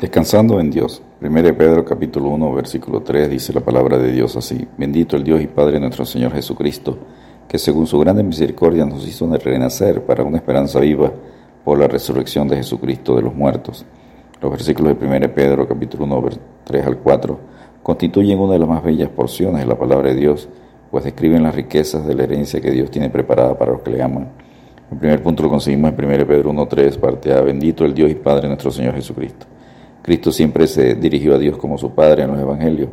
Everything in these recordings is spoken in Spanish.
Descansando en Dios. 1 Pedro capítulo 1 versículo 3 dice la palabra de Dios así. Bendito el Dios y Padre nuestro Señor Jesucristo, que según su grande misericordia nos hizo renacer para una esperanza viva por la resurrección de Jesucristo de los muertos. Los versículos de 1 Pedro capítulo 1 3 al 4 constituyen una de las más bellas porciones de la palabra de Dios, pues describen las riquezas de la herencia que Dios tiene preparada para los que le aman. El primer punto lo conseguimos en 1 Pedro 1.3, parte A. Bendito el Dios y Padre nuestro Señor Jesucristo. Cristo siempre se dirigió a Dios como su Padre en los Evangelios,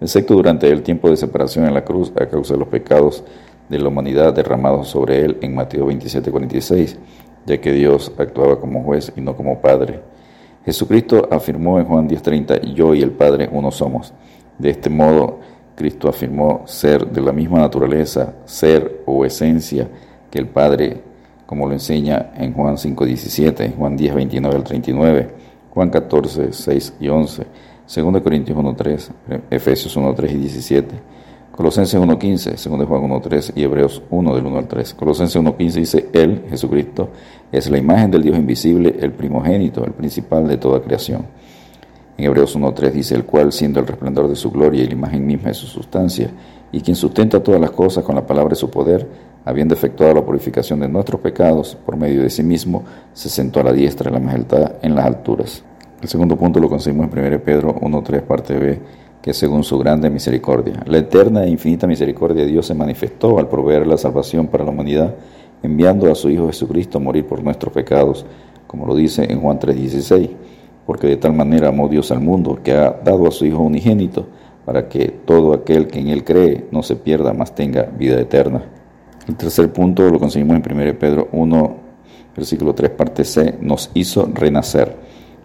excepto durante el tiempo de separación en la cruz a causa de los pecados de la humanidad derramados sobre él en Mateo 27:46, ya que Dios actuaba como juez y no como Padre. Jesucristo afirmó en Juan 10:30, yo y el Padre uno somos. De este modo, Cristo afirmó ser de la misma naturaleza, ser o esencia que el Padre, como lo enseña en Juan 5:17, Juan 10:29 al 39 Juan 14, 6 y 11, 2 Corintios 1, 3, Efesios 1, 3 y 17, Colosenses 1, 15, 2 Juan 1, 3 y Hebreos 1 del 1 al 3. Colosenses 1, 15 dice, Él, Jesucristo, es la imagen del Dios invisible, el primogénito, el principal de toda creación. En Hebreos 1, 3 dice, el cual, siendo el resplandor de su gloria y la imagen misma de su sustancia, y quien sustenta todas las cosas con la palabra de su poder, habiendo efectuado la purificación de nuestros pecados por medio de sí mismo, se sentó a la diestra de la majestad en las alturas. El segundo punto lo conseguimos en 1 Pedro 1.3 parte B, que según su grande misericordia. La eterna e infinita misericordia de Dios se manifestó al proveer la salvación para la humanidad, enviando a su Hijo Jesucristo a morir por nuestros pecados, como lo dice en Juan 3.16, porque de tal manera amó Dios al mundo, que ha dado a su Hijo unigénito, para que todo aquel que en Él cree no se pierda, mas tenga vida eterna. El tercer punto lo conseguimos en 1 Pedro 1, versículo 3, parte C, nos hizo renacer.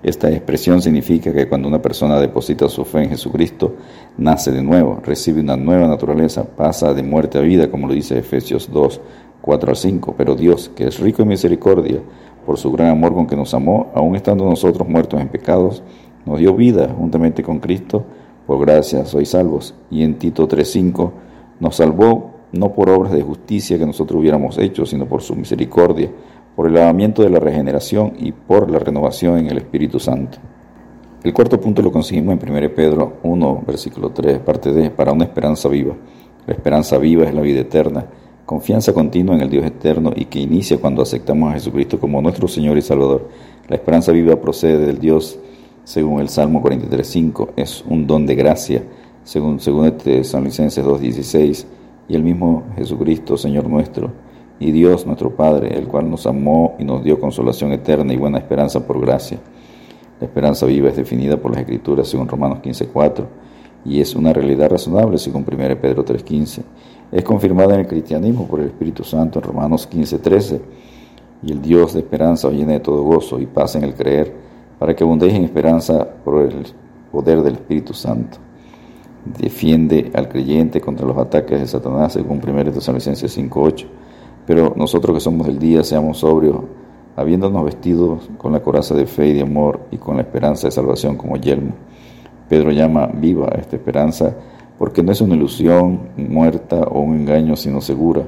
Esta expresión significa que cuando una persona deposita su fe en Jesucristo, nace de nuevo, recibe una nueva naturaleza, pasa de muerte a vida, como lo dice Efesios 2, 4 al 5. Pero Dios, que es rico en misericordia, por su gran amor con que nos amó, aun estando nosotros muertos en pecados, nos dio vida juntamente con Cristo, por gracia sois salvos. Y en Tito 3.5 nos salvó no por obras de justicia que nosotros hubiéramos hecho, sino por su misericordia, por el lavamiento de la regeneración y por la renovación en el Espíritu Santo. El cuarto punto lo conseguimos en 1 Pedro 1, versículo 3, parte D, para una esperanza viva. La esperanza viva es la vida eterna, confianza continua en el Dios eterno y que inicia cuando aceptamos a Jesucristo como nuestro Señor y Salvador. La esperanza viva procede del Dios, según el Salmo 43.5, es un don de gracia, según, según este San Licenses 2.16 y el mismo Jesucristo, Señor nuestro, y Dios nuestro Padre, el cual nos amó y nos dio consolación eterna y buena esperanza por gracia. La esperanza viva es definida por las Escrituras según Romanos 15.4 y es una realidad razonable según 1 Pedro 3.15. Es confirmada en el cristianismo por el Espíritu Santo en Romanos 15.13 y el Dios de esperanza os llene de todo gozo y paz en el creer para que abundéis en esperanza por el poder del Espíritu Santo defiende al creyente contra los ataques de Satanás, según 1 Tesalonicenses 5.8. Pero nosotros que somos del día, seamos sobrios, habiéndonos vestidos con la coraza de fe y de amor y con la esperanza de salvación como yelmo. Pedro llama viva esta esperanza porque no es una ilusión muerta o un engaño, sino segura,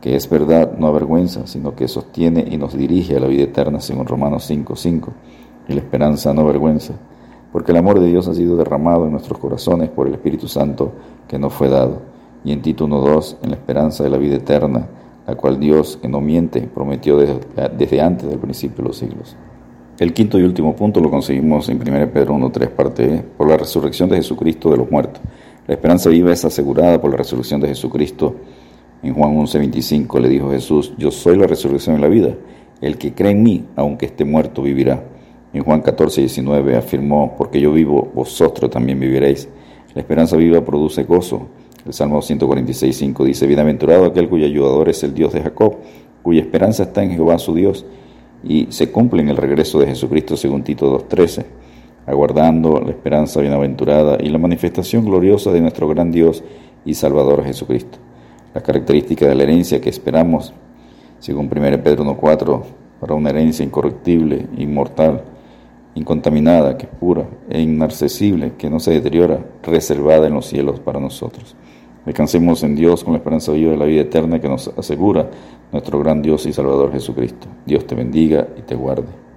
que es verdad, no avergüenza, sino que sostiene y nos dirige a la vida eterna, según Romanos 5.5. Y la esperanza no avergüenza porque el amor de Dios ha sido derramado en nuestros corazones por el Espíritu Santo que nos fue dado, y en Tito 1.2, en la esperanza de la vida eterna, la cual Dios, que no miente, prometió desde, antes del principio de los siglos. El quinto y último punto lo conseguimos en 1 Pedro 1.3, parte E, por la resurrección de Jesucristo de los muertos. La esperanza viva es asegurada por la resurrección de Jesucristo. En Juan 11.25 le dijo Jesús, yo soy la resurrección y la vida. El que cree en mí, aunque esté muerto, vivirá. En Juan 14, 19 afirmó, porque yo vivo, vosotros también viviréis. La esperanza viva produce gozo. El Salmo 146, 5 dice, Bienaventurado aquel cuyo ayudador es el Dios de Jacob, cuya esperanza está en Jehová su Dios, y se cumple en el regreso de Jesucristo según Tito 2.13, aguardando la esperanza bienaventurada y la manifestación gloriosa de nuestro gran Dios y Salvador Jesucristo. La característica de la herencia que esperamos, según 1 Pedro 1.4, para una herencia incorruptible, inmortal, incontaminada, que es pura e inaccesible, que no se deteriora, reservada en los cielos para nosotros. Descansemos en Dios con la esperanza viva de la vida eterna que nos asegura nuestro gran Dios y Salvador Jesucristo. Dios te bendiga y te guarde.